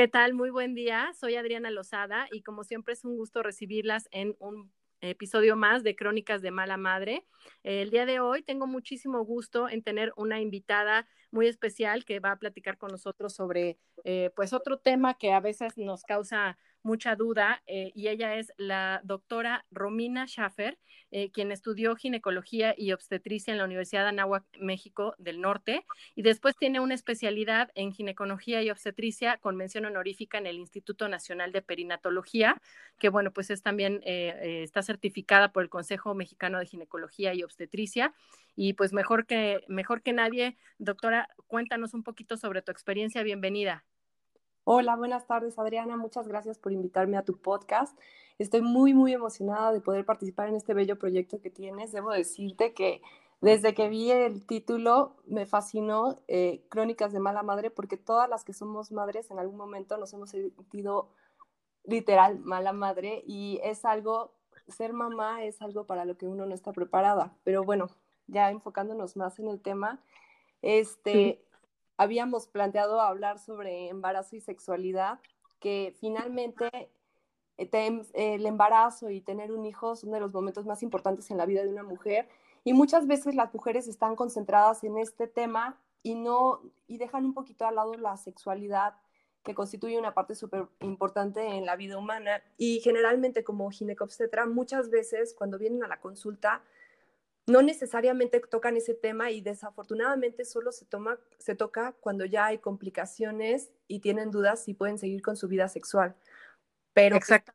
¿Qué tal? Muy buen día. Soy Adriana Lozada y como siempre es un gusto recibirlas en un episodio más de Crónicas de Mala Madre. El día de hoy tengo muchísimo gusto en tener una invitada muy especial que va a platicar con nosotros sobre eh, pues otro tema que a veces nos causa mucha duda eh, y ella es la doctora Romina Schaffer, eh, quien estudió ginecología y obstetricia en la Universidad de Anáhuac, México del Norte, y después tiene una especialidad en ginecología y obstetricia con mención honorífica en el Instituto Nacional de Perinatología, que bueno, pues es también, eh, está certificada por el Consejo Mexicano de Ginecología y Obstetricia. Y pues mejor que, mejor que nadie, doctora, cuéntanos un poquito sobre tu experiencia. Bienvenida. Hola, buenas tardes Adriana, muchas gracias por invitarme a tu podcast. Estoy muy, muy emocionada de poder participar en este bello proyecto que tienes. Debo decirte que desde que vi el título me fascinó eh, Crónicas de Mala Madre porque todas las que somos madres en algún momento nos hemos sentido literal mala madre y es algo, ser mamá es algo para lo que uno no está preparada. Pero bueno, ya enfocándonos más en el tema, este habíamos planteado hablar sobre embarazo y sexualidad, que finalmente eh, el embarazo y tener un hijo son de los momentos más importantes en la vida de una mujer y muchas veces las mujeres están concentradas en este tema y no y dejan un poquito al lado la sexualidad que constituye una parte súper importante en la vida humana y generalmente como ginecobstetra muchas veces cuando vienen a la consulta no necesariamente tocan ese tema y desafortunadamente solo se, toma, se toca cuando ya hay complicaciones y tienen dudas si pueden seguir con su vida sexual. Pero, Exacto.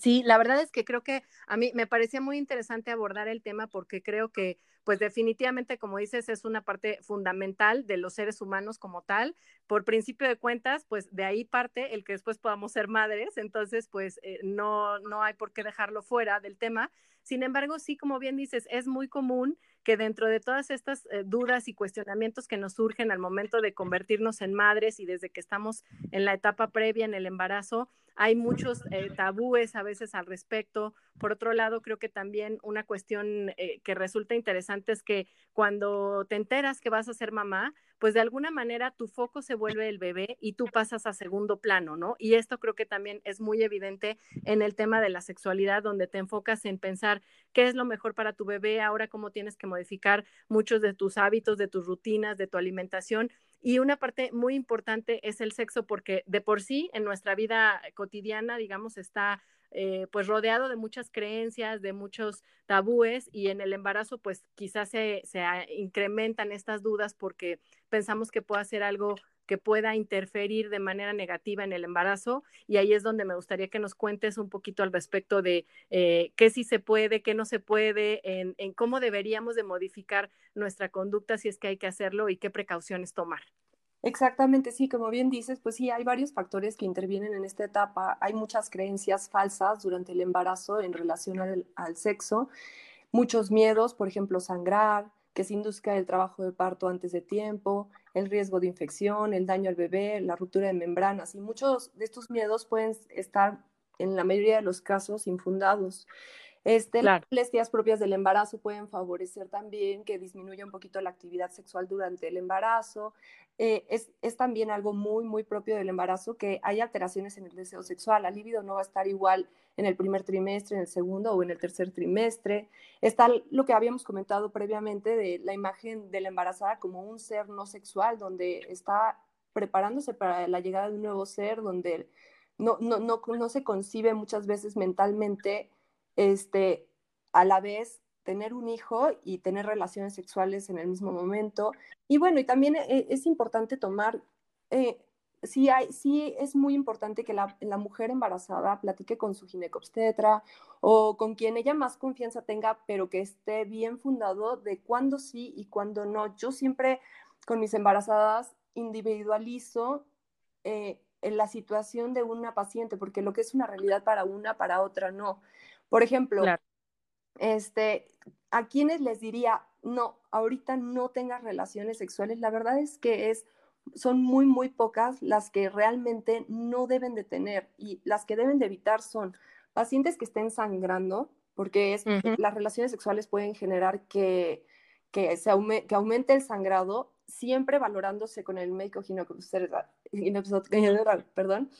Sí, la verdad es que creo que a mí me parecía muy interesante abordar el tema porque creo que, pues definitivamente, como dices, es una parte fundamental de los seres humanos como tal. Por principio de cuentas, pues de ahí parte el que después podamos ser madres, entonces, pues eh, no, no hay por qué dejarlo fuera del tema. Sin embargo, sí, como bien dices, es muy común que dentro de todas estas eh, dudas y cuestionamientos que nos surgen al momento de convertirnos en madres y desde que estamos en la etapa previa en el embarazo, hay muchos eh, tabúes a veces al respecto. Por otro lado, creo que también una cuestión eh, que resulta interesante es que cuando te enteras que vas a ser mamá, pues de alguna manera tu foco se vuelve el bebé y tú pasas a segundo plano, ¿no? Y esto creo que también es muy evidente en el tema de la sexualidad, donde te enfocas en pensar qué es lo mejor para tu bebé, ahora cómo tienes que modificar muchos de tus hábitos, de tus rutinas, de tu alimentación. Y una parte muy importante es el sexo, porque de por sí en nuestra vida cotidiana, digamos, está eh, pues rodeado de muchas creencias, de muchos tabúes y en el embarazo pues quizás se, se incrementan estas dudas porque pensamos que puede ser algo que pueda interferir de manera negativa en el embarazo y ahí es donde me gustaría que nos cuentes un poquito al respecto de eh, qué sí se puede, qué no se puede, en, en cómo deberíamos de modificar nuestra conducta si es que hay que hacerlo y qué precauciones tomar. Exactamente, sí, como bien dices, pues sí, hay varios factores que intervienen en esta etapa. Hay muchas creencias falsas durante el embarazo en relación al, sexo, muchos miedos, por ejemplo, sangrar, que se induzca el trabajo de parto antes de tiempo, el riesgo de infección, el daño al bebé, la ruptura de membranas y muchos de estos miedos pueden estar en la mayoría de los casos infundados. Este, Las molestias propias del embarazo pueden favorecer también que disminuya un poquito la actividad sexual durante el embarazo. Eh, es, es, también algo muy, muy propio del embarazo que hay alteraciones en el deseo sexual. La libido no va a estar igual en el primer trimestre, en el segundo o en el tercer trimestre. Está lo que habíamos comentado previamente de la imagen de la embarazada como un ser no sexual, donde está preparándose para la llegada de un nuevo ser, donde no, no, no, no se concibe muchas veces mentalmente este, a la vez tener un hijo y tener relaciones sexuales en el mismo momento. Y bueno, y también eh, es importante tomar, eh, sí, hay, sí es muy importante que la, la, mujer embarazada platique con su ginecobstetra o con quien ella más confianza tenga, pero que esté bien fundado de cuándo sí y cuándo no. Yo siempre con mis embarazadas individualizo eh, en la situación de una paciente, porque lo que es una realidad para una, para otra no. Por ejemplo, este, a quienes les diría, no, ahorita no tengas relaciones sexuales, la verdad es que es son muy, muy pocas las que realmente no deben de tener y las que deben de evitar son pacientes que estén sangrando, porque es, las relaciones sexuales pueden generar que, que, se que aumente el sangrado, siempre valorándose con el médico ginecobstetra, perdón,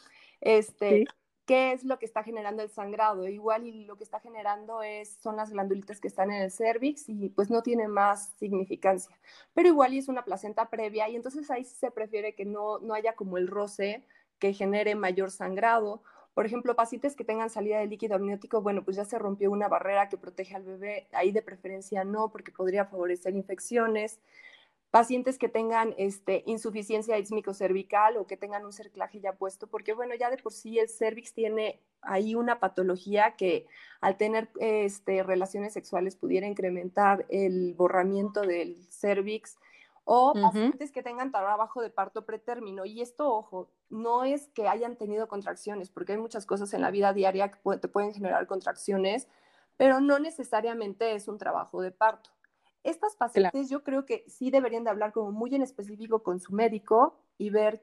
este, qué es lo que está generando el sangrado. Igual y lo que está generando es, son las glandulitas que están en el cervix y pues no tiene más significancia. Pero igual y es una placenta previa y entonces ahí se prefiere que no, no haya como el roce que genere mayor sangrado. Por ejemplo, pacientes que tengan salida de líquido amniótico, bueno, pues ya se rompió una barrera que protege al bebé, ahí de preferencia no, porque podría favorecer infecciones pacientes que tengan este, insuficiencia cervical o que tengan un cerclaje ya puesto, porque bueno, ya de por sí el cervix tiene ahí una patología que al tener este, relaciones sexuales pudiera incrementar el borramiento del cervix o pacientes que tengan trabajo de parto pretérmino. Y esto, ojo, no es que hayan tenido contracciones, porque hay muchas cosas en la vida diaria que te pueden generar contracciones, pero no necesariamente es un trabajo de parto. Estas pacientes yo creo que sí deberían de hablar como muy en específico con su médico y ver,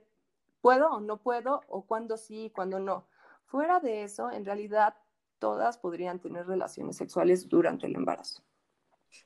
¿puedo o no puedo? O cuándo sí y cuándo no. Fuera de eso, en realidad, todas podrían tener relaciones sexuales durante el embarazo.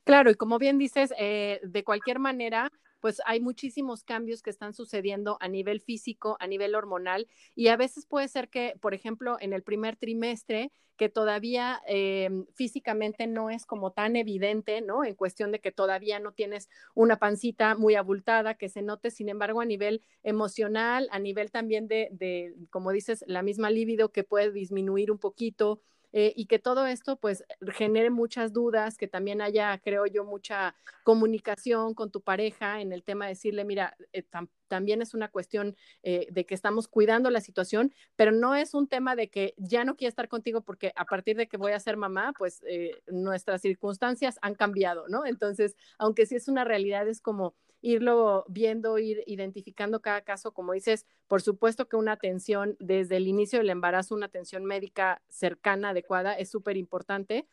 Claro, y como bien dices, eh, de cualquier manera, pues hay muchísimos cambios que están sucediendo a nivel físico, a nivel hormonal, y a veces puede ser que, por ejemplo, en el primer trimestre, que todavía em, físicamente no es como tan evidente, ¿no? En cuestión de que todavía no tienes una pancita muy abultada, que se note, sin embargo, a nivel emocional, a nivel también de, de como dices, la misma libido que puede disminuir un poquito, eh, y que todo esto pues genere muchas dudas, que también haya, creo yo, mucha comunicación con tu pareja en el tema de decirle, mira, eh, también es una cuestión eh, de que estamos cuidando la situación, pero no es un tema de que ya no quiero estar contigo porque a partir de que voy a ser mamá, pues nuestras circunstancias han cambiado, ¿no? Entonces, aunque sí es una realidad, es como irlo viendo, ir identificando cada caso, como dices, por supuesto que una atención desde el inicio del embarazo, una atención médica cercana, adecuada, es súper importante,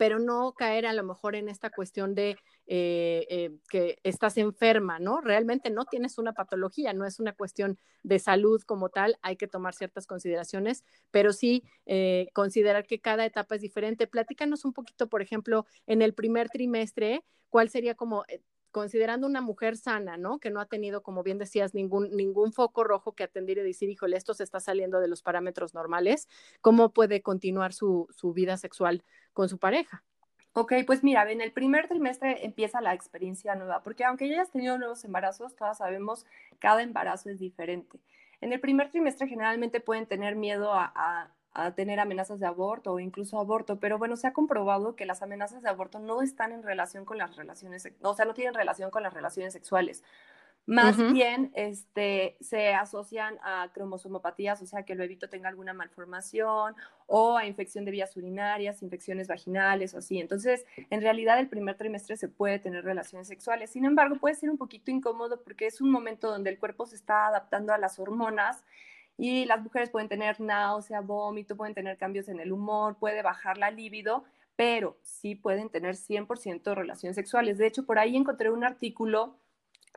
pero no caer a lo mejor en esta cuestión de eh, eh, que estás enferma, ¿no? Realmente no tienes una patología, no es una cuestión de salud como tal, hay que tomar ciertas consideraciones, pero sí eh, considerar que cada etapa es diferente. Platícanos un poquito, por ejemplo, en el primer trimestre, ¿cuál sería como considerando una mujer sana, ¿no? Que no ha tenido, como bien decías, ningún, ningún foco rojo que atender y decir, híjole, esto se está saliendo de los parámetros normales, ¿cómo puede continuar su, su vida sexual con su pareja? Ok, pues mira, en el primer trimestre empieza la experiencia nueva, porque aunque ya hayas tenido nuevos embarazos, todas sabemos, cada embarazo es diferente. En el primer trimestre generalmente pueden tener miedo a a tener amenazas de aborto o incluso aborto, pero bueno, se ha comprobado que las amenazas de aborto no están en relación con las relaciones, o sea, no tienen relación con las relaciones sexuales. Más bien este, se asocian a cromosomopatías, o sea, que el bebito tenga alguna malformación o a infección de vías urinarias, infecciones vaginales o así. Entonces, en realidad el primer trimestre se puede tener relaciones sexuales. Sin embargo, puede ser un poquito incómodo porque es un momento donde el cuerpo se está adaptando a las hormonas y las mujeres pueden tener náusea, vómito, pueden tener cambios en el humor, puede bajar la libido, pero sí pueden tener 100% relaciones sexuales. De hecho, por ahí encontré un artículo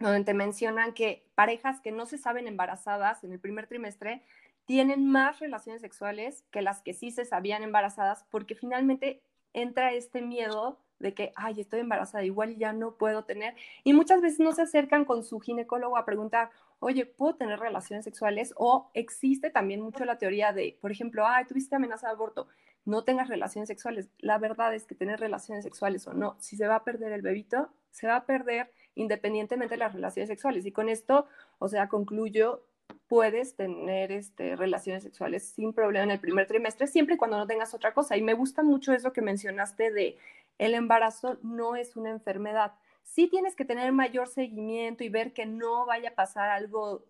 donde te mencionan que parejas que no se saben embarazadas en el primer trimestre tienen más relaciones sexuales que las que sí se sabían embarazadas porque finalmente entra este miedo de que, ay, estoy embarazada, igual ya no puedo tener. Y muchas veces no se acercan con su ginecólogo a preguntar, oye, ¿puedo tener relaciones sexuales? O existe también mucho la teoría de, por ejemplo, ay, tuviste amenaza de aborto, no tengas relaciones sexuales. La verdad es que tener relaciones sexuales o no, si se va a perder el bebito, se va a perder independientemente de las relaciones sexuales. Y con esto, o sea, concluyo, puedes tener este, relaciones sexuales sin problema en el primer trimestre, siempre y cuando no tengas otra cosa. Y me gusta mucho eso que mencionaste de el embarazo no es una enfermedad. Sí tienes que tener mayor seguimiento y ver que no vaya a pasar algo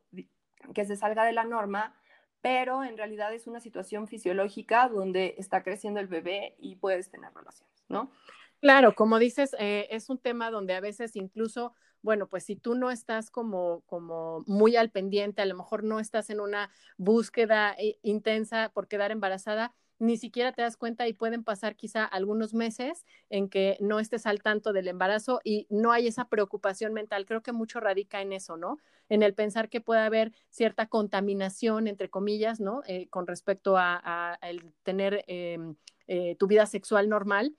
que se salga de la norma, pero en realidad es una situación fisiológica donde está creciendo el bebé y puedes tener relaciones, ¿no? Claro, como dices, eh, es un tema donde a veces incluso, bueno, pues si tú no estás como, como muy al pendiente, a lo mejor no estás en una búsqueda eh, intensa por quedar embarazada, ni siquiera te das cuenta y pueden pasar quizá algunos meses en que no estés al tanto del embarazo y no hay esa preocupación mental. Creo que mucho radica en eso, ¿no? En el pensar que puede haber cierta contaminación, entre comillas, ¿no? Eh, con respecto a, el tener em, eh, tu vida sexual normal.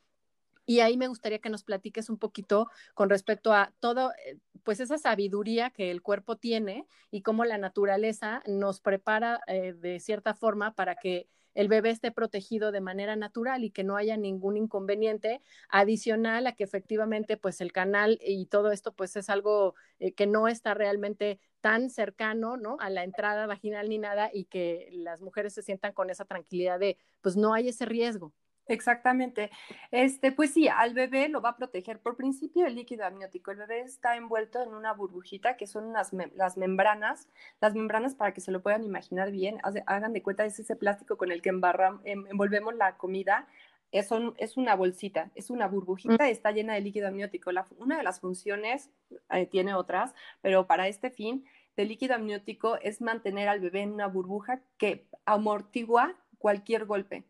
Y ahí me gustaría que nos platiques un poquito con respecto a todo, eh, pues esa sabiduría que el cuerpo tiene y cómo la naturaleza nos prepara de cierta forma para que el bebé esté protegido de manera natural y que no haya ningún inconveniente adicional a que efectivamente pues el canal y todo esto pues es algo eh, que no está realmente tan cercano, ¿no? A la entrada vaginal ni nada y que las mujeres se sientan con esa tranquilidad de pues no hay ese riesgo. Exactamente. Este, pues sí, al bebé lo va a proteger por principio el líquido amniótico. El bebé está envuelto en una burbujita que son las membranas. Las membranas, para que se lo puedan imaginar bien, hagan de cuenta, es ese plástico con el que em, envolvemos la comida. Es, es, una bolsita, es una burbujita, está llena de líquido amniótico. una de las funciones, eh, tiene otras, pero para este fin, del líquido amniótico es mantener al bebé en una burbuja que amortigua cualquier golpe.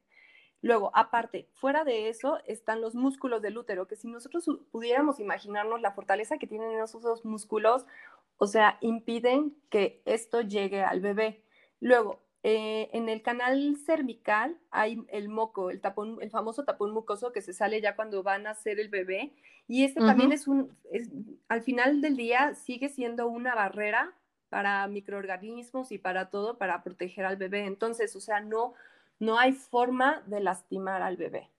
Luego, aparte, fuera de eso están los músculos del útero, que si nosotros pudiéramos imaginarnos la fortaleza que tienen esos músculos, o sea, impiden que esto llegue al bebé. Luego, eh, en el canal cervical hay el moco, el, tapón, el famoso tapón mucoso que se sale ya cuando van a nacer el bebé. Y este también es un, al final del día sigue siendo una barrera para microorganismos y para todo, para proteger al bebé. Entonces, o sea, no, no hay forma de lastimar al bebé.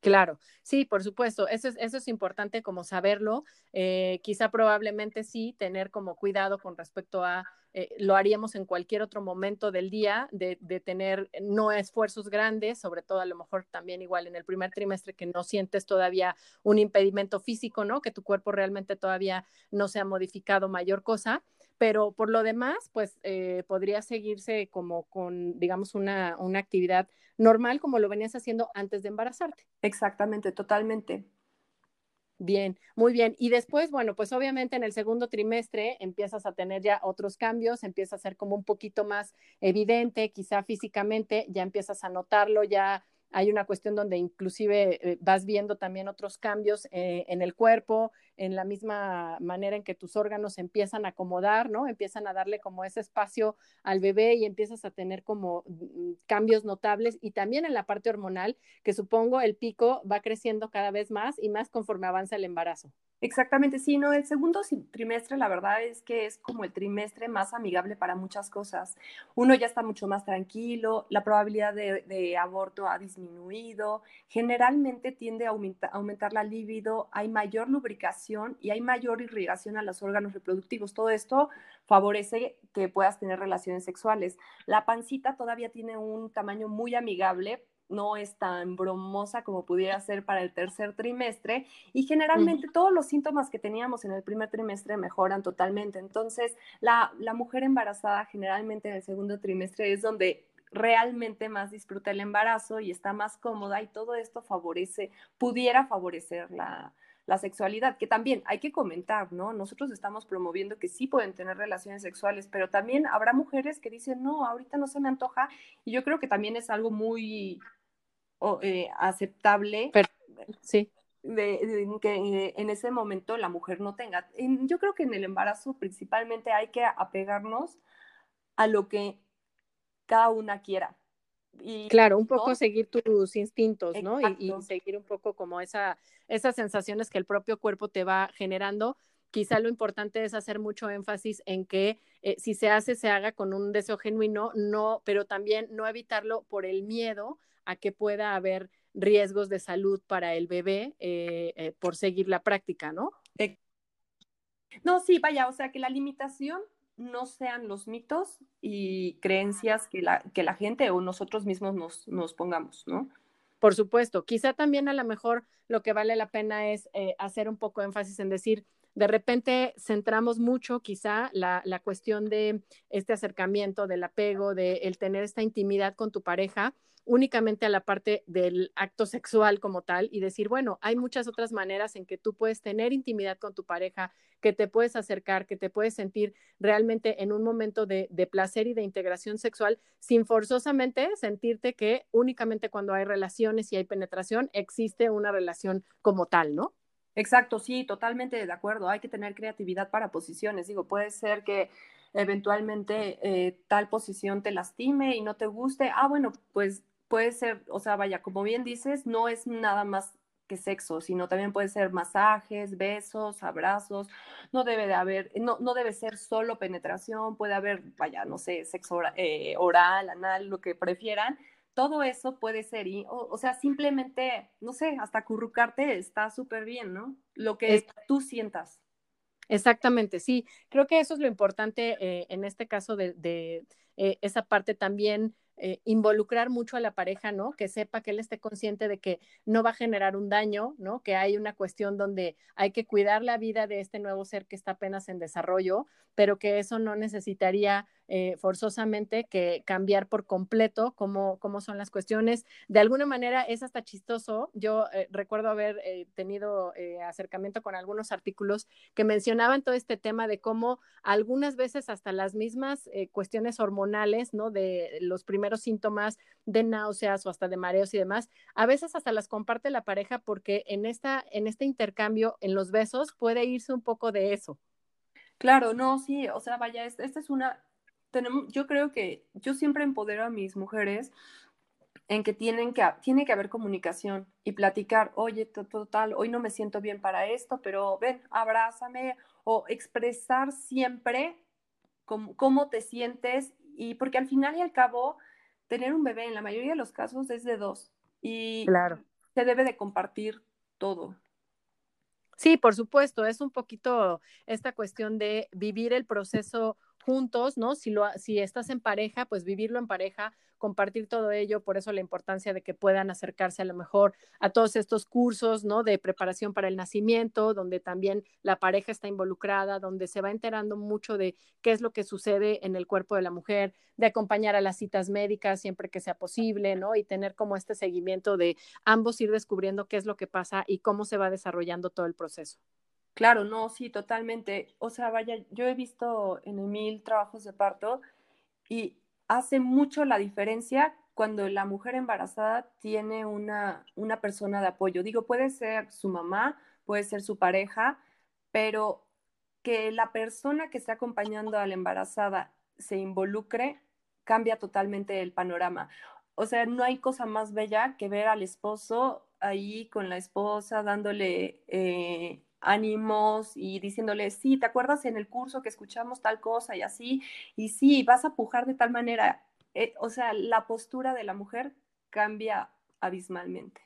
Claro, sí, por supuesto, eso es, eso es importante como saberlo. Eh, quizá probablemente sí tener como cuidado con respecto a, eh, lo haríamos en cualquier otro momento del día, de, de, tener no esfuerzos grandes, sobre todo a lo mejor también igual en el primer trimestre que no sientes todavía un impedimento físico, ¿no? Que tu cuerpo realmente todavía no se ha modificado mayor cosa pero por lo demás, pues eh, podría seguirse como con, digamos, una, una actividad normal como lo venías haciendo antes de embarazarte. Exactamente, totalmente. Bien, muy bien. Y después, bueno, pues obviamente en el segundo trimestre empiezas a tener ya otros cambios, empieza a ser como un poquito más evidente, quizá físicamente, ya empiezas a notarlo, ya hay una cuestión donde inclusive eh, vas viendo también otros cambios eh, en el cuerpo, en la misma manera en que tus órganos empiezan a acomodar, ¿no? Empiezan a darle como ese espacio al bebé y empiezas a tener como mm, cambios notables y también en la parte hormonal, que supongo el pico va creciendo cada vez más y más conforme avanza el embarazo. Exactamente, sí, no, el segundo trimestre la verdad es que es como el trimestre más amigable para muchas cosas. Uno ya está mucho más tranquilo, la probabilidad de, aborto ha disminuido, generalmente tiende a aumentar la libido, hay mayor lubricación y hay mayor irrigación a los órganos reproductivos. Todo esto favorece que puedas tener relaciones sexuales. La pancita todavía tiene un tamaño muy amigable no es tan bromosa como pudiera ser para el tercer trimestre y generalmente todos los síntomas que teníamos en el primer trimestre mejoran totalmente. Entonces, la, mujer embarazada generalmente en el segundo trimestre es donde realmente más disfruta el embarazo y está más cómoda y todo esto favorece, pudiera favorecer la, la sexualidad, que también hay que comentar, ¿no? Nosotros estamos promoviendo que sí pueden tener relaciones sexuales, pero también habrá mujeres que dicen, no, ahorita no se me antoja, y yo creo que también es algo muy eh, aceptable. sí. De, que en ese momento la mujer no tenga. yo creo que en el embarazo principalmente hay que apegarnos a lo que cada una quiera. Y, claro, un poco seguir tus instintos, ¿no? Y, seguir un poco como esa, esas sensaciones que el propio cuerpo te va generando. Quizá lo importante es hacer mucho énfasis en que eh, si se hace, se haga con un deseo genuino, no, pero también no evitarlo por el miedo a que pueda haber riesgos de salud para el bebé eh, eh, por seguir la práctica, ¿no? No, sí, vaya, o sea, que la limitación no sean los mitos y creencias que la, que la gente o nosotros mismos nos, nos pongamos, ¿no? Por supuesto, quizá también a lo mejor lo que vale la pena es eh, hacer un poco énfasis en decir, de repente centramos mucho quizá la, cuestión de este acercamiento, del apego, de el tener esta intimidad con tu pareja únicamente a la parte del acto sexual como tal y decir, bueno, hay muchas otras maneras en que tú puedes tener intimidad con tu pareja, que te puedes acercar, que te puedes sentir realmente en un momento de, placer y de integración sexual sin forzosamente sentirte que únicamente cuando hay relaciones y hay penetración existe una relación como tal, ¿no? Exacto, sí, totalmente de acuerdo. Hay que tener creatividad para posiciones. Digo, puede ser que eventualmente eh, tal posición te lastime y no te guste. Ah, bueno, pues puede ser, o sea, vaya, como bien dices, no es nada más que sexo, sino también puede ser masajes, besos, abrazos, no debe de haber, no, no debe ser solo penetración, puede haber, vaya, no sé, sexo eh, oral, anal, lo que prefieran, todo eso puede ser, y, o, sea, simplemente, no sé, hasta currucarte está súper bien, ¿no? Lo que tú sientas. Exactamente, sí, creo que eso es lo importante eh, en este caso de, de eh, esa parte también eh, involucrar mucho a la pareja, ¿no? Que sepa que él esté consciente de que no va a generar un daño, ¿no? Que hay una cuestión donde hay que cuidar la vida de este nuevo ser que está apenas en desarrollo, pero que eso no necesitaría eh, forzosamente que cambiar por completo cómo, cómo son las cuestiones. De alguna manera es hasta chistoso. Yo eh, recuerdo haber tenido acercamiento con algunos artículos que mencionaban todo este tema de cómo algunas veces hasta las mismas cuestiones hormonales, ¿no? De los primeros síntomas de náuseas o hasta de mareos y demás, a veces hasta las comparte la pareja porque en, esta, en este intercambio, en los besos, puede irse un poco de eso. Claro, no, sí, o sea, vaya, esta es una, tenemos, yo creo que yo siempre empodero a mis mujeres en que tienen que, tiene que haber comunicación y platicar, oye, total, hoy no me siento bien para esto, pero ven, abrázame, o expresar siempre cómo, cómo te sientes, y porque al final y al cabo, tener un bebé en la mayoría de los casos es de dos y claro. se debe de compartir todo. Sí, por supuesto, es un poquito esta cuestión de vivir el proceso juntos, ¿no? Si, lo, si estás en pareja, pues vivirlo en pareja, compartir todo ello, por eso la importancia de que puedan acercarse a lo mejor a todos estos cursos, ¿no? De preparación para el nacimiento, donde también la pareja está involucrada, donde se va enterando mucho de qué es lo que sucede en el cuerpo de la mujer, de acompañar a las citas médicas siempre que sea posible, ¿no? Y tener como este seguimiento de ambos ir descubriendo qué es lo que pasa y cómo se va desarrollando todo el proceso. Claro, no, sí, totalmente. O sea, vaya, yo he visto en mil trabajos de parto y hace mucho la diferencia cuando la mujer embarazada tiene una, una persona de apoyo. Digo, puede ser su mamá, puede ser su pareja, pero que la persona que está acompañando a la embarazada se involucre cambia totalmente el panorama. O sea, no hay cosa más bella que ver al esposo ahí con la esposa dándole eh, ánimos y diciéndole, sí, ¿te acuerdas en el curso que escuchamos tal cosa y así? Y sí, vas a pujar de tal manera. Eh, o sea, la postura de la mujer cambia abismalmente.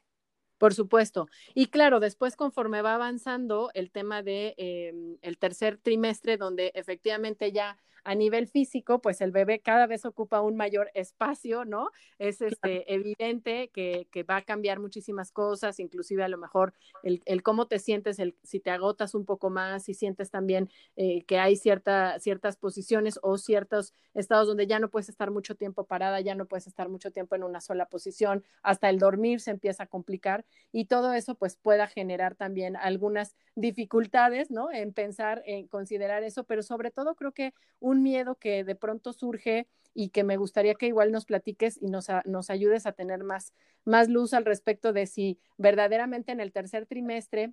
Por supuesto. Y claro, después conforme va avanzando el tema de em, el tercer trimestre, donde efectivamente ya a nivel físico, pues el bebé cada vez ocupa un mayor espacio, ¿no? Es este, evidente que, va a cambiar muchísimas cosas, inclusive a lo mejor el, cómo te sientes, el, si te agotas un poco más, si sientes también eh, que hay cierta, ciertas posiciones o ciertos estados donde ya no puedes estar mucho tiempo parada, ya no puedes estar mucho tiempo en una sola posición, hasta el dormir se empieza a complicar y todo eso pues pueda generar también algunas dificultades, ¿no? En pensar, en considerar eso, pero sobre todo creo que un miedo que de pronto surge y que me gustaría que igual nos platiques y nos, nos ayudes a tener más, más luz al respecto de si verdaderamente en el tercer trimestre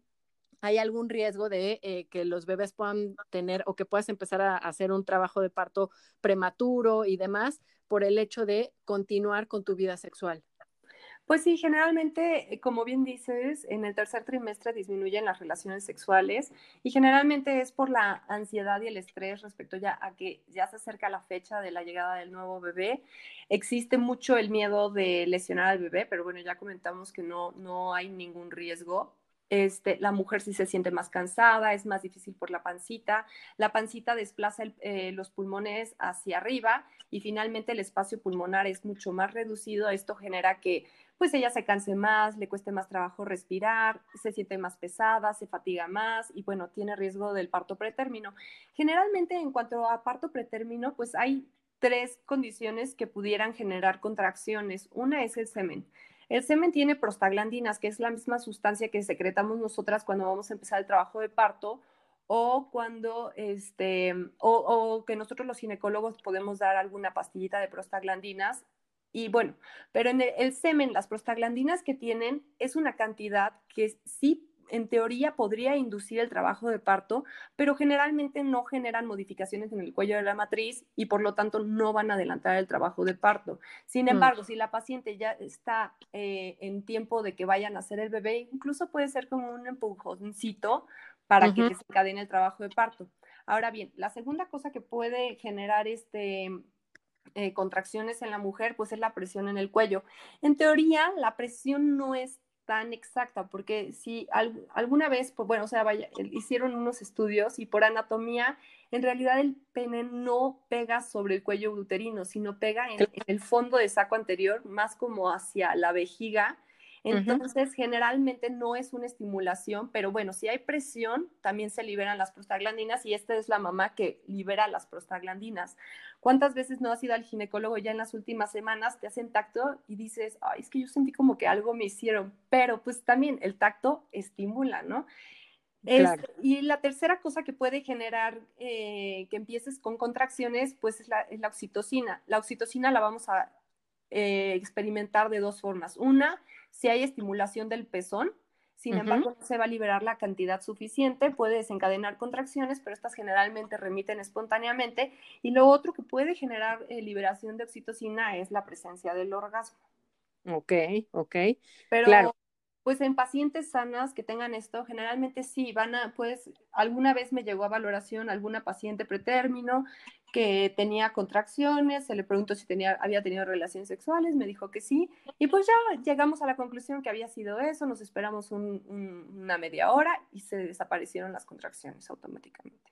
hay algún riesgo de eh, que los bebés puedan tener o que puedas empezar a hacer un trabajo de parto prematuro y demás por el hecho de continuar con tu vida sexual. Pues sí, generalmente, eh, como bien dices, en el tercer trimestre disminuyen las relaciones sexuales y generalmente es por la ansiedad y el estrés respecto ya a que ya se acerca la fecha de la llegada del nuevo bebé. Existe mucho el miedo de lesionar al bebé, pero bueno, ya comentamos que no, no hay ningún riesgo este, la mujer sí se siente más cansada, es más difícil por la pancita. La pancita desplaza eh, los pulmones hacia arriba y finalmente el espacio pulmonar es mucho más reducido. Esto genera que pues ella se canse más, le cueste más trabajo respirar, se siente más pesada, se fatiga más y bueno, tiene riesgo del parto pretérmino. Generalmente en cuanto a parto pretérmino, pues hay tres condiciones que pudieran generar contracciones. Una es el semen. El semen tiene prostaglandinas, que es la misma sustancia que secretamos nosotras cuando vamos a empezar el trabajo de parto o cuando, este, o, que nosotros los ginecólogos podemos dar alguna pastillita de prostaglandinas. Y bueno, pero en el semen, las prostaglandinas que tienen es una cantidad que sí en teoría podría inducir el trabajo de parto, pero generalmente no generan modificaciones en el cuello de la matriz y por lo tanto no van a adelantar el trabajo de parto. Sin mm. embargo, si la paciente ya está eh, en tiempo de que vayan a hacer el bebé, incluso puede ser como un empujoncito para que se encadene el trabajo de parto. Ahora bien, la segunda cosa que puede generar este, eh, contracciones en la mujer, pues es la presión en el cuello. En teoría, la presión no es tan exacta, porque si alguna vez, pues bueno, o sea, vaya, hicieron unos estudios y por anatomía, en realidad el pene no pega sobre el cuello uterino, sino pega en el fondo de saco anterior, más como hacia la vejiga, entonces, generalmente no es una estimulación, pero bueno, si hay presión, también se liberan las prostaglandinas y esta es la mamá que libera las prostaglandinas. ¿Cuántas veces no has ido al ginecólogo ya en las últimas semanas, te hacen tacto y dices, ay, es que yo sentí como que algo me hicieron, pero pues también el tacto estimula, ¿no? y la tercera cosa que puede generar eh, que empieces con contracciones, pues es la, es la, oxitocina. La oxitocina la vamos a eh, experimentar de dos formas. Una, si hay estimulación del pezón, sin embargo, no se va a liberar la cantidad suficiente, puede desencadenar contracciones, pero estas generalmente remiten espontáneamente. Y lo otro que puede generar eh, liberación de oxitocina es la presencia del orgasmo. Ok, ok. Pero claro pues en pacientes sanas que tengan esto, generalmente sí, van a, pues alguna vez me llegó a valoración alguna paciente pretérmino que tenía contracciones, se le preguntó si tenía, había tenido relaciones sexuales, me dijo que sí, y pues ya llegamos a la conclusión que había sido eso, nos esperamos una media hora y se desaparecieron las contracciones automáticamente.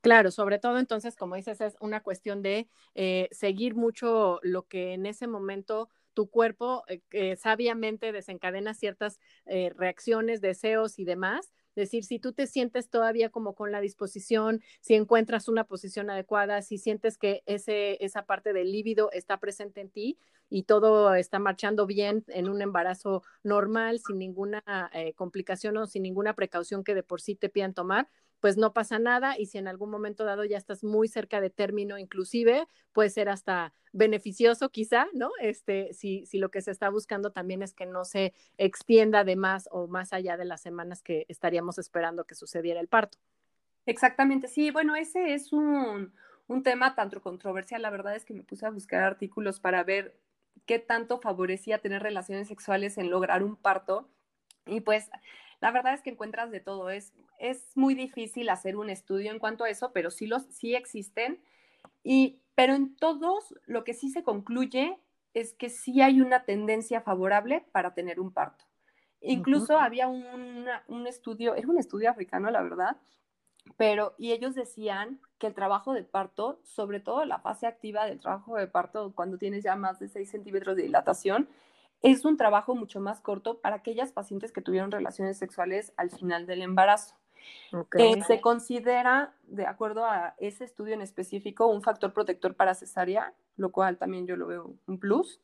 Claro, sobre todo entonces, como dices, es una cuestión de eh, seguir mucho lo que en ese momento tu cuerpo eh, sabiamente desencadena ciertas eh, reacciones, deseos y demás. Decir, si tú te sientes todavía como con la disposición, si encuentras una posición adecuada, si sientes que ese, esa parte del líbido está presente en ti y todo está marchando bien en un embarazo normal, sin ninguna eh, complicación o sin ninguna precaución que de por sí te pidan tomar, pues no pasa nada y si en algún momento dado ya estás muy cerca de término inclusive, puede ser hasta beneficioso quizá, ¿no? Este, si, si lo que se está buscando también es que no se extienda de más o más allá de las semanas que estaríamos esperando que sucediera el parto. Exactamente, sí, bueno, ese es un, un tema tanto controversial, la verdad es que me puse a buscar artículos para ver qué tanto favorecía tener relaciones sexuales en lograr un parto. Y pues la verdad es que encuentras de todo. Es, es muy difícil hacer un estudio en cuanto a eso, pero sí, los, sí existen. Y, pero en todos lo que sí se concluye es que sí hay una tendencia favorable para tener un parto. Incluso había un, un estudio, era un estudio africano, la verdad, pero y ellos decían que el trabajo de parto, sobre todo la fase activa del trabajo de parto, cuando tienes ya más de 6 centímetros de dilatación, es un trabajo mucho más corto para aquellas pacientes que tuvieron relaciones sexuales al final del embarazo. se considera, de acuerdo a ese estudio en específico, un factor protector para cesárea, lo cual también yo lo veo un plus.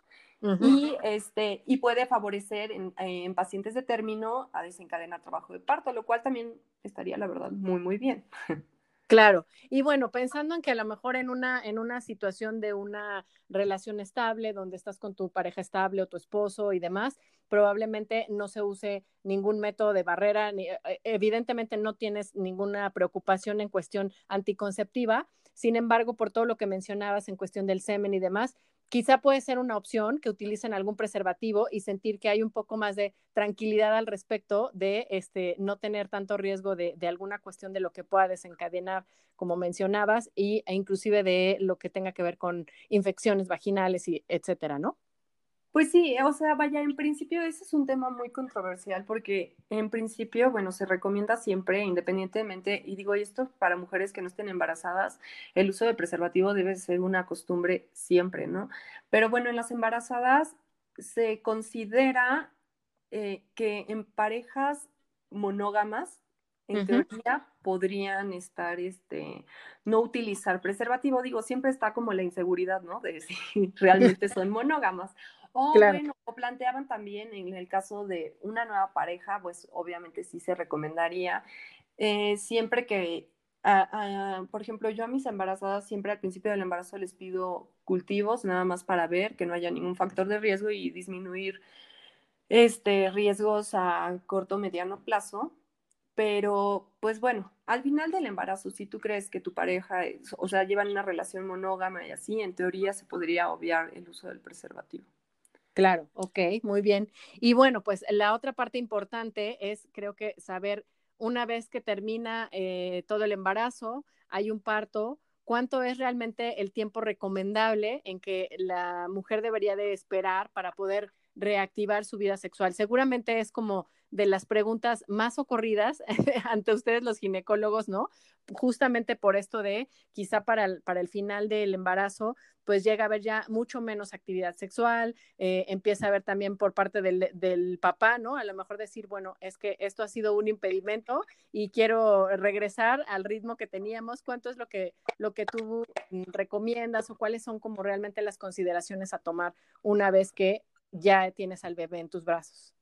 y, este, y puede favorecer en, en, pacientes de término a desencadenar trabajo de parto, lo cual también estaría, la verdad, muy, muy bien. Claro, y bueno, pensando en que a lo mejor en una, en una situación de una relación estable, donde estás con tu pareja estable o tu esposo y demás, probablemente no se use ningún método de barrera, ni, eh, evidentemente no tienes ninguna preocupación en cuestión anticonceptiva, sin embargo, por todo lo que mencionabas en cuestión del semen y demás, Quizá puede ser una opción que utilicen algún preservativo y sentir que hay un poco más de tranquilidad al respecto de este, no tener tanto riesgo de, alguna cuestión de lo que pueda desencadenar, como mencionabas, y, e inclusive de lo que tenga que ver con infecciones vaginales y etcétera, ¿no? Pues sí, o sea, vaya, en principio ese es un tema muy controversial porque en principio, bueno, se recomienda siempre, independientemente, y digo esto para mujeres que no estén embarazadas, el uso de preservativo debe ser una costumbre siempre, ¿no? Pero bueno, en las embarazadas se considera eh, que en parejas monógamas, en teoría, podrían estar, este, no utilizar preservativo. Digo, siempre está como la inseguridad, ¿no? De si realmente son monógamas. O bueno, o planteaban también en el caso de una nueva pareja, pues obviamente sí se recomendaría eh, siempre que, por ejemplo, yo a mis embarazadas siempre al principio del embarazo les pido cultivos, nada más para ver que no haya ningún factor de riesgo y disminuir este, riesgos a corto o mediano plazo. Pero, pues bueno, al final del embarazo, si tú crees que tu pareja, o sea, llevan una relación monógama y así, en teoría se podría obviar el uso del preservativo. Claro, ok, muy bien. Y bueno, pues la otra parte importante es, creo que, saber una vez que termina eh, todo el embarazo, hay un parto, cuánto es realmente el tiempo recomendable en que la mujer debería de esperar para poder reactivar su vida sexual. Seguramente es como de las preguntas más ocurridas ante ustedes los ginecólogos, ¿no? Justamente por esto de quizá para el, para el final del embarazo, pues llega a haber ya mucho menos actividad sexual, eh, empieza a haber también por parte del, del, papá, ¿no? A lo mejor decir, bueno, es que esto ha sido un impedimento y quiero regresar al ritmo que teníamos. ¿Cuánto es lo que, lo que tú recomiendas o cuáles son como realmente las consideraciones a tomar una vez que ya tienes al bebé en tus brazos?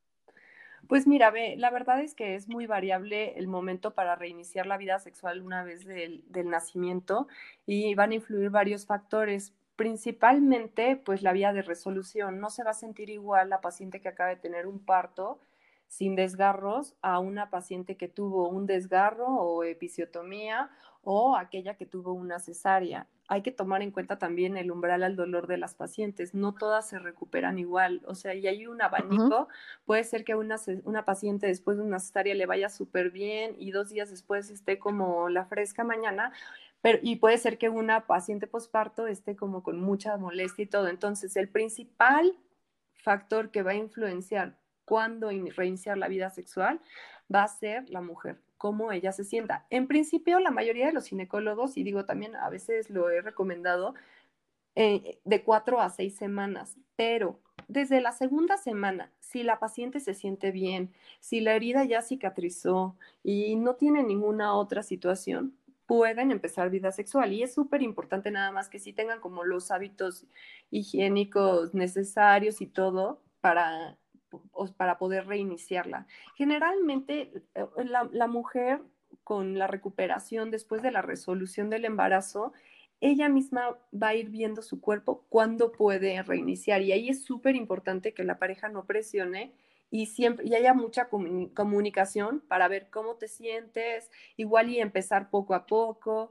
Pues mira, ve, la verdad es que es muy variable el momento para reiniciar la vida sexual una vez del, del nacimiento y van a influir varios factores principalmente pues la vía de resolución. No se va a sentir igual la paciente que acaba de tener un parto sin desgarros a una paciente que tuvo un desgarro o episiotomía o aquella que tuvo una cesárea. Hay que tomar en cuenta también el umbral al dolor de las pacientes. No todas se recuperan igual. O sea, y hay un abanico. Puede ser que una, una paciente después de una cesárea le vaya súper bien y dos días después esté como la fresca mañana. Pero, y puede ser que una paciente posparto esté como con mucha molestia y todo. Entonces, el principal factor que va a influenciar cuándo reiniciar la vida sexual va a ser la mujer, cómo ella se sienta. En principio, la mayoría de los ginecólogos, y digo también a veces lo he recomendado, eh, de cuatro a seis semanas, pero desde la segunda semana, si la paciente se siente bien, si la herida ya cicatrizó y no tiene ninguna otra situación, pueden empezar vida sexual. Y es súper importante nada más que si tengan como los hábitos higiénicos necesarios y todo para para poder reiniciarla. Generalmente eh, la, mujer con la recuperación después de la resolución del embarazo, ella misma va a ir viendo su cuerpo cuándo puede reiniciar. Y ahí es súper importante que la pareja no presione y siempre y haya mucha comunicación para ver cómo te sientes, igual y empezar poco a poco.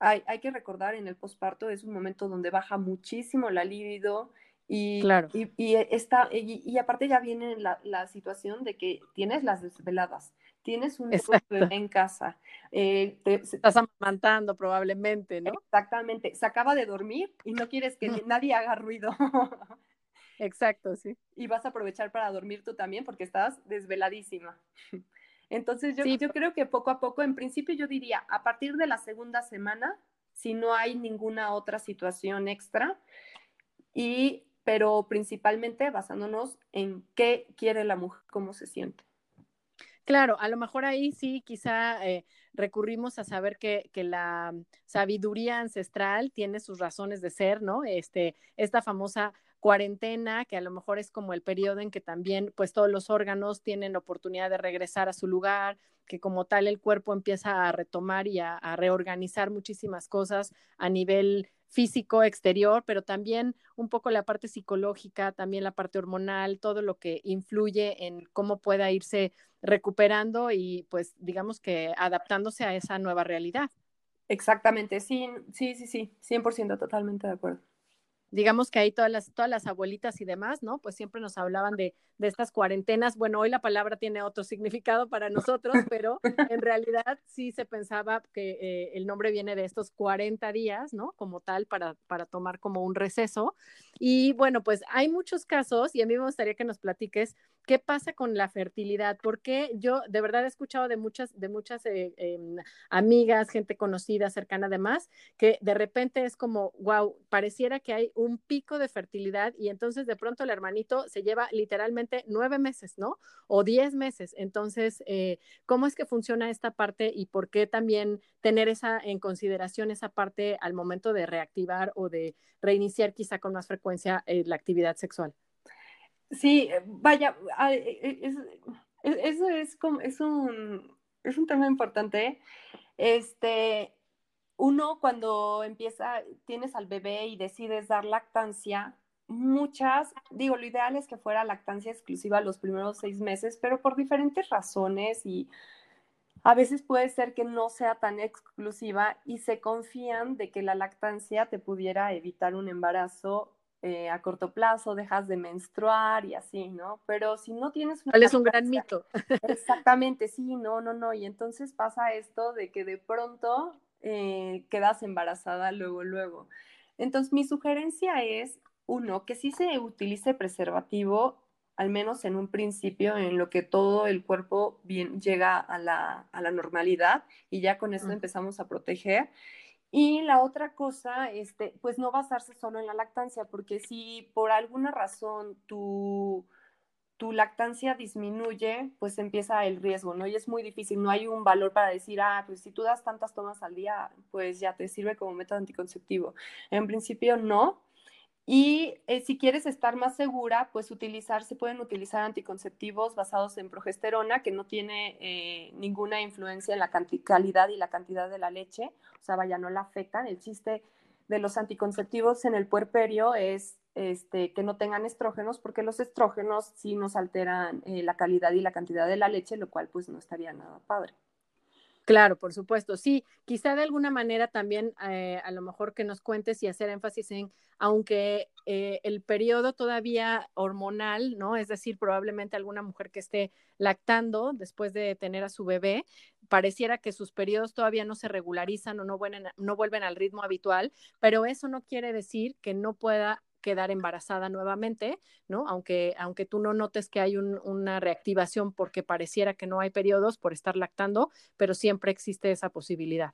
Hay, hay que recordar en el posparto es un momento donde baja muchísimo la libido, y, claro. y, y, y, aparte ya viene la, la, situación de que tienes las desveladas, tienes un bebé en casa. Eh, te, Estás amamantando probablemente, ¿no? Exactamente. Se acaba de dormir y no quieres que nadie haga ruido. Exacto, sí. Y vas a aprovechar para dormir tú también porque estás desveladísima. Entonces yo, yo creo que poco a poco, en principio yo diría, a partir de la segunda semana, si no hay ninguna otra situación extra, y pero principalmente basándonos en qué quiere la mujer, cómo se siente. Claro, a lo mejor ahí sí, quizá eh, recurrimos a saber que, que, la sabiduría ancestral tiene sus razones de ser, ¿no? Este, esta famosa cuarentena, que a lo mejor es como el periodo en que también, pues todos los órganos tienen oportunidad de regresar a su lugar, que como tal el cuerpo empieza a retomar y a reorganizar muchísimas cosas a nivel físico exterior, pero también un poco la parte psicológica, también la parte hormonal, todo lo que influye en cómo pueda irse recuperando y pues digamos que adaptándose a esa nueva realidad. Exactamente, sí, sí, sí, sí, 100% totalmente de acuerdo. Digamos que ahí todas las, todas las abuelitas y demás, ¿no? Pues siempre nos hablaban de, de estas cuarentenas. Bueno, hoy la palabra tiene otro significado para nosotros, pero en realidad sí se pensaba que eh, el nombre viene de estos 40 días, ¿no? Como tal, para, para tomar como un receso. Y bueno, pues hay muchos casos y a mí me gustaría que nos platiques qué pasa con la fertilidad, porque yo de verdad he escuchado de muchas, de muchas eh, em, amigas, gente conocida, cercana además, que de repente es como, wow, pareciera que hay un pico de fertilidad y entonces de pronto el hermanito se lleva literalmente nueve meses, ¿no? O diez meses. Entonces, eh, ¿cómo es que funciona esta parte y por qué también tener esa en consideración esa parte al momento de reactivar o de reiniciar quizá con más frecuencia eh, la actividad sexual? Sí, vaya, eso es como, es un, es un tema importante. Este, uno cuando empieza, tienes al bebé y decides dar lactancia, muchas, digo, lo ideal es que fuera lactancia exclusiva los primeros seis meses, pero por diferentes razones y a veces puede ser que no sea tan exclusiva y se confían de que la lactancia te pudiera evitar un embarazo eh, a corto plazo, dejas de menstruar y así, ¿no? Pero si no tienes una... es un gran mito. Exactamente, sí, no, no, no. Y entonces pasa esto de que de pronto eh, quedas embarazada luego, luego. Entonces, mi sugerencia es, uno, que sí se utilice preservativo, al menos en un principio, en lo que todo el cuerpo bien llega a la, a la normalidad y ya con eso empezamos a proteger. Y la otra cosa, este, pues no basarse solo en la lactancia, porque si por alguna razón tu tu lactancia disminuye, pues empieza el riesgo, ¿no? Y es muy difícil, no hay un valor para decir, ah, pues si tú das tantas tomas al día, pues ya te sirve como método anticonceptivo. En principio no. Y eh, si quieres estar más segura, pues utilizar, se pueden utilizar anticonceptivos basados en progesterona, que no tiene eh, ninguna influencia en la calidad y la cantidad de la leche, o sea, vaya, no la afectan. El chiste de los anticonceptivos en el puerperio es este, que no tengan estrógenos, porque los estrógenos sí nos alteran eh, la calidad y la cantidad de la leche, lo cual pues no estaría nada padre. Claro, por supuesto. Sí, quizá de alguna manera también eh, a lo mejor que nos cuentes y hacer énfasis en, aunque eh, el periodo todavía hormonal, ¿no? Es decir, probablemente alguna mujer que esté lactando después de tener a su bebé, pareciera que sus periodos todavía no se regularizan o no vuelven, no vuelven al ritmo habitual, pero eso no quiere decir que no pueda quedar embarazada nuevamente, ¿no? Aunque, aunque tú no notes que hay una reactivación porque pareciera que no hay periodos por estar lactando, pero siempre existe esa posibilidad.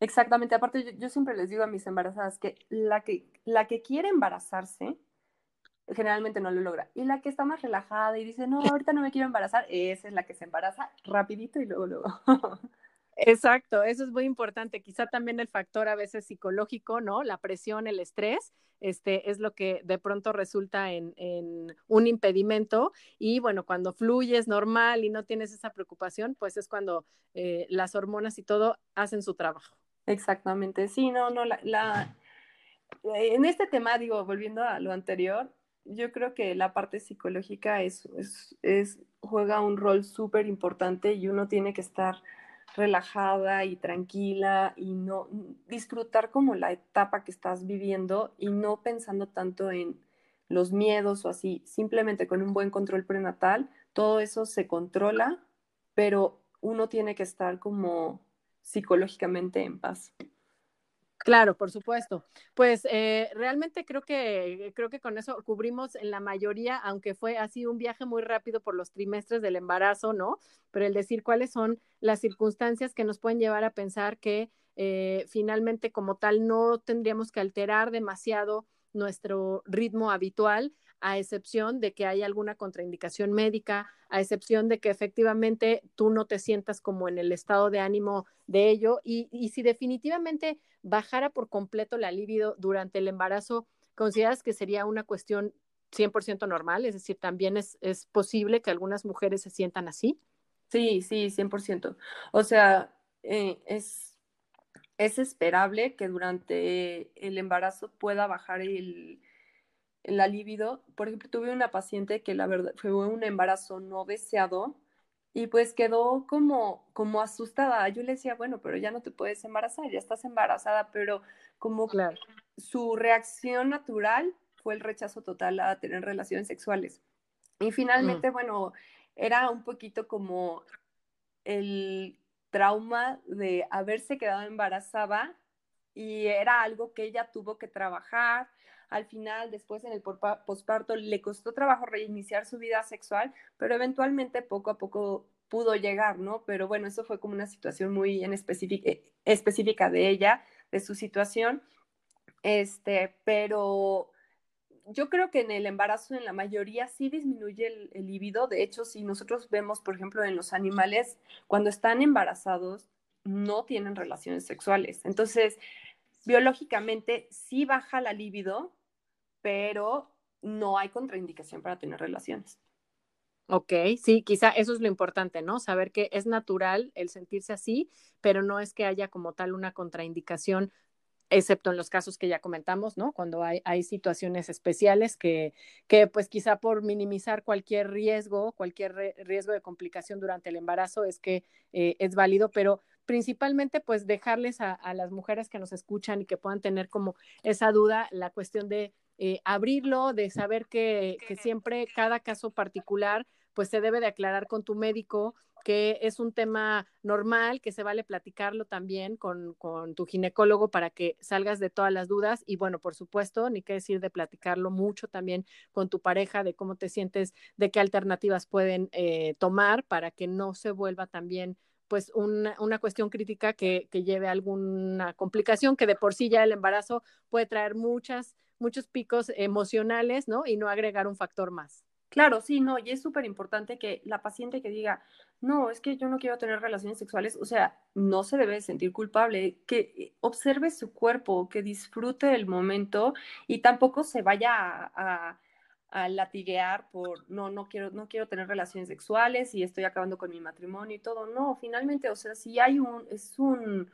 Exactamente, aparte yo, siempre les digo a mis embarazadas que la, que la que quiere embarazarse generalmente no lo logra. Y la que está más relajada y dice, no, ahorita no me quiero embarazar, esa es la que se embaraza rapidito y luego luego. Exacto, eso es muy importante. Quizá también el factor a veces psicológico, ¿no? La presión, el estrés, este, es lo que de pronto resulta en, un impedimento. Y bueno, cuando fluyes normal y no tienes esa preocupación, pues es cuando eh, las hormonas y todo hacen su trabajo. Exactamente, sí, no, no, la, en este tema, digo, volviendo a lo anterior, yo creo que la parte psicológica es, es juega un rol súper importante y uno tiene que estar relajada y tranquila y no disfrutar como la etapa que estás viviendo y no pensando tanto en los miedos o así, simplemente con un buen control prenatal, todo eso se controla, pero uno tiene que estar como psicológicamente en paz. Claro, por supuesto. Pues eh, realmente creo que, creo que con eso cubrimos en la mayoría, aunque fue así un viaje muy rápido por los trimestres del embarazo, ¿no? Pero el decir cuáles son las circunstancias que nos pueden llevar a pensar que eh, finalmente como tal no tendríamos que alterar demasiado nuestro ritmo habitual a excepción de que haya alguna contraindicación médica, a excepción de que efectivamente tú no te sientas como en el estado de ánimo de ello. Y, si definitivamente bajara por completo la libido durante el embarazo, ¿consideras que sería una cuestión 100% normal? Es decir, ¿también es, es posible que algunas mujeres se sientan así? Sí, sí, 100%. O sea, eh, es, es esperable que durante el embarazo pueda bajar el la libido. Por ejemplo, tuve una paciente que la verdad fue un embarazo no deseado y pues quedó como, como asustada. Yo le decía, bueno, pero ya no te puedes embarazar, ya estás embarazada, pero como su reacción natural fue el rechazo total a tener relaciones sexuales. Y finalmente, mm. bueno, era un poquito como el trauma de haberse quedado embarazada y era algo que ella tuvo que trabajar. Al final, después en el posparto, le costó trabajo reiniciar su vida sexual, pero eventualmente poco a poco pudo llegar, ¿no? Pero bueno, eso fue como una situación muy en eh, específica de ella, de su situación. Este, pero yo creo que en el embarazo, en la mayoría, sí disminuye el, el libido. De hecho, si nosotros vemos, por ejemplo, en los animales, cuando están embarazados, no tienen relaciones sexuales. Entonces, biológicamente sí baja la libido, pero no hay contraindicación para tener relaciones. Ok, sí, quizá eso es lo importante, ¿no? Saber que es natural el sentirse así, pero no es que haya como tal una contraindicación excepto en los casos que ya comentamos, ¿no? Cuando hay, hay situaciones especiales que, que, pues quizá por minimizar cualquier riesgo, cualquier riesgo de complicación durante el embarazo es que eh, es válido, pero principalmente pues dejarles a, las mujeres que nos escuchan y que puedan tener como esa duda, la cuestión de eh, abrirlo, de saber que, que siempre cada caso particular pues se debe de aclarar con tu médico que es un tema normal, que se vale platicarlo también con, con, tu ginecólogo para que salgas de todas las dudas y bueno, por supuesto, ni qué decir de platicarlo mucho también con tu pareja, de cómo te sientes, de qué alternativas pueden eh, tomar para que no se vuelva también pues una, una cuestión crítica que, que lleve a alguna complicación, que de por sí ya el embarazo puede traer muchas, muchos picos emocionales, ¿no? Y no agregar un factor más. Claro, sí, no, y es súper importante que la paciente que diga, no, es que yo no quiero tener relaciones sexuales, o sea, no se debe sentir culpable, que observe su cuerpo, que disfrute el momento y tampoco se vaya a, a, latiguear por, no, no quiero, no quiero tener relaciones sexuales y estoy acabando con mi matrimonio y todo. No, finalmente, o sea, si hay un, es un,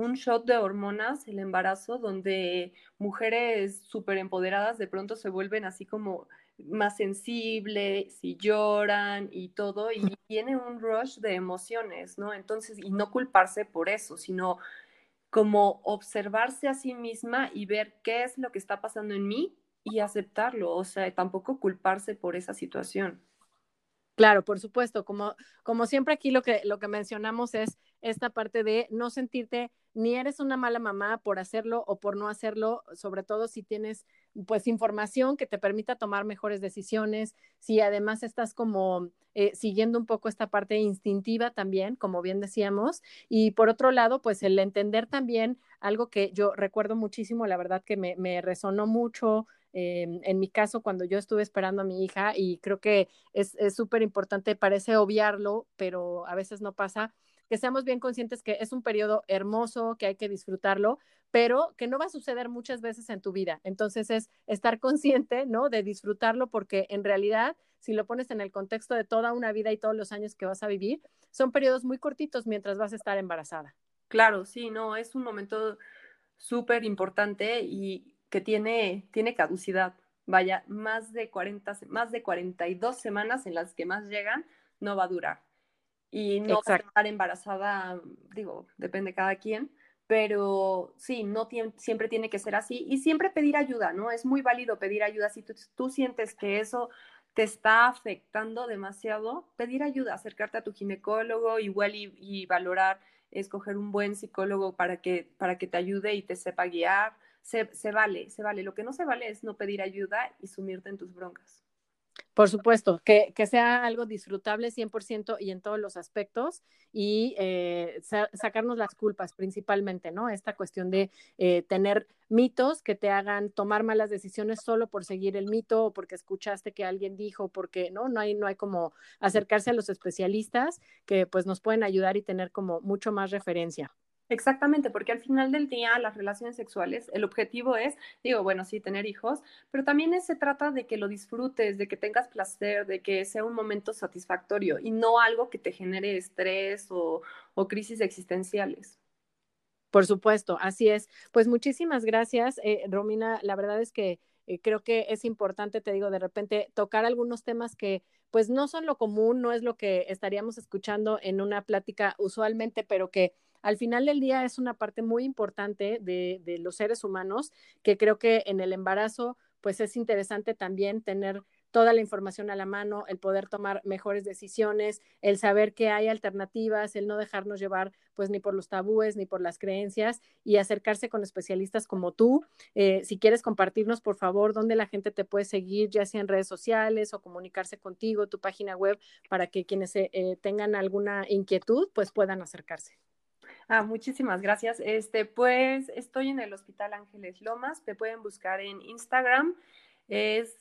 un shot de hormonas, el embarazo, donde mujeres súper empoderadas de pronto se vuelven así como más sensible, si lloran y todo, y tiene un rush de emociones, ¿no? Entonces, y no culparse por eso, sino como observarse a sí misma y ver qué es lo que está pasando en mí y aceptarlo, o sea, tampoco culparse por esa situación. Claro, por supuesto, como, como siempre aquí lo que, lo que mencionamos es esta parte de no sentirte ni eres una mala mamá por hacerlo o por no hacerlo, sobre todo si tienes pues información que te permita tomar mejores decisiones, si además estás como eh, siguiendo un poco esta parte instintiva también, como bien decíamos, y por otro lado, pues el entender también algo que yo recuerdo muchísimo, la verdad que me, me resonó mucho eh, en mi caso cuando yo estuve esperando a mi hija y creo que es súper importante, parece obviarlo, pero a veces no pasa, que seamos bien conscientes que es un periodo hermoso, que hay que disfrutarlo, pero que no va a suceder muchas veces en tu vida. Entonces es estar consciente, ¿no? De disfrutarlo porque en realidad, si lo pones en el contexto de toda una vida y todos los años que vas a vivir, son periodos muy cortitos mientras vas a estar embarazada. Claro, sí, no, es un momento súper importante y que tiene, tiene caducidad. Vaya, más de 40, más de 42 semanas en las que más llegan, no va a durar. Y no a estar embarazada, digo, depende cada quien, pero sí, no siempre tiene que ser así y siempre pedir ayuda, ¿no? Es muy válido pedir ayuda. Si tú, sientes que eso te está afectando demasiado, pedir ayuda, acercarte a tu ginecólogo igual y, y valorar, escoger un buen psicólogo para que, para que te ayude y te sepa guiar se, vale, se vale. Lo que no se vale es no pedir ayuda y sumirte en tus broncas. Por supuesto, que, sea algo disfrutable 100% y en todos los aspectos y eh, sacarnos las culpas principalmente, ¿no? Esta cuestión de eh, tener mitos que te hagan tomar malas decisiones solo por seguir el mito o porque escuchaste que alguien dijo, porque no, no hay, no hay como acercarse a los especialistas que pues nos pueden ayudar y tener como mucho más referencia. Exactamente, porque al final del día las relaciones sexuales, el objetivo es, digo, bueno, sí, tener hijos, pero también se trata de que lo disfrutes, de que tengas placer, de que sea un momento satisfactorio y no algo que te genere estrés o, crisis existenciales. Por supuesto, así es. Pues muchísimas gracias, eh, Romina. La verdad es que eh, creo que es importante, te digo, de repente tocar algunos temas que pues no son lo común, no es lo que estaríamos escuchando en una plática usualmente, pero que al final del día es una parte muy importante de, los seres humanos que creo que en el embarazo pues es interesante también tener toda la información a la mano, el poder tomar mejores decisiones, el saber que hay alternativas, el no dejarnos llevar pues ni por los tabúes ni por las creencias y acercarse con especialistas como tú. Eh, si quieres compartirnos, por favor, dónde la gente te puede seguir, ya sea en redes sociales o comunicarse contigo, tu página web, para que quienes eh, tengan alguna inquietud, pues puedan acercarse. Ah, muchísimas gracias. Este, pues estoy en el Hospital Ángeles Lomas. Te pueden buscar en Instagram es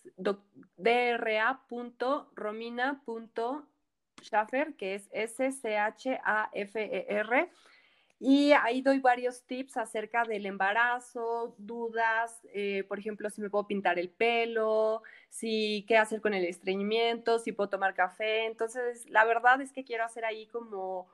dra.romina.schaffer, que es S-C-H-A-F-E-R. Y ahí doy varios tips acerca del embarazo, dudas, eh, por ejemplo, si me puedo pintar el pelo, si qué hacer con el estreñimiento, si puedo tomar café. Entonces, la verdad es que quiero hacer ahí como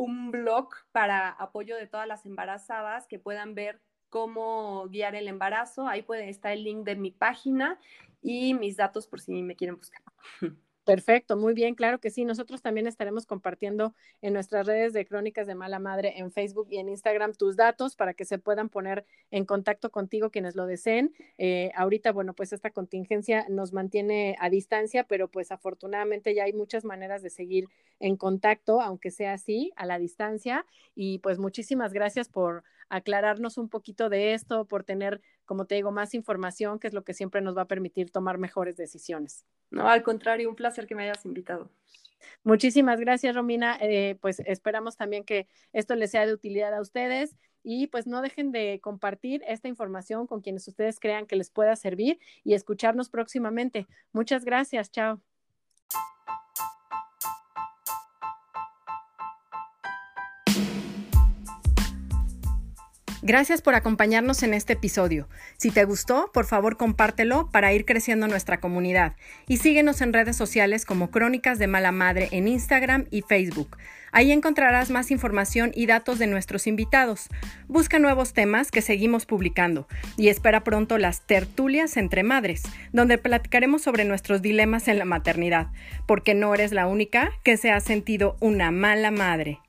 un blog para apoyo de todas las embarazadas que puedan ver cómo guiar el embarazo. Ahí puede estar el link de mi página y mis datos por si me quieren buscar. Perfecto, muy bien, claro que sí. Nosotros también estaremos compartiendo en nuestras redes de Crónicas de Mala Madre en Facebook y en Instagram tus datos para que se puedan poner en contacto contigo quienes lo deseen. Eh, ahorita, bueno, pues esta contingencia nos mantiene a distancia, pero pues afortunadamente ya hay muchas maneras de seguir en contacto, aunque sea así, a la distancia. Y pues muchísimas gracias por aclararnos un poquito de esto, por tener, como te digo, más información, que es lo que siempre nos va a permitir tomar mejores decisiones. No, al contrario, un placer que me hayas invitado. Muchísimas gracias, Romina. Eh, pues esperamos también que esto les sea de utilidad a ustedes y pues no dejen de compartir esta información con quienes ustedes crean que les pueda servir y escucharnos próximamente. Muchas gracias. Chao. Gracias por acompañarnos en este episodio. Si te gustó, por favor compártelo para ir creciendo nuestra comunidad y síguenos en redes sociales como Crónicas de Mala Madre en Instagram y Facebook. Ahí encontrarás más información y datos de nuestros invitados. Busca nuevos temas que seguimos publicando y espera pronto las tertulias entre madres, donde platicaremos sobre nuestros dilemas en la maternidad, porque no eres la única que se ha sentido una mala madre.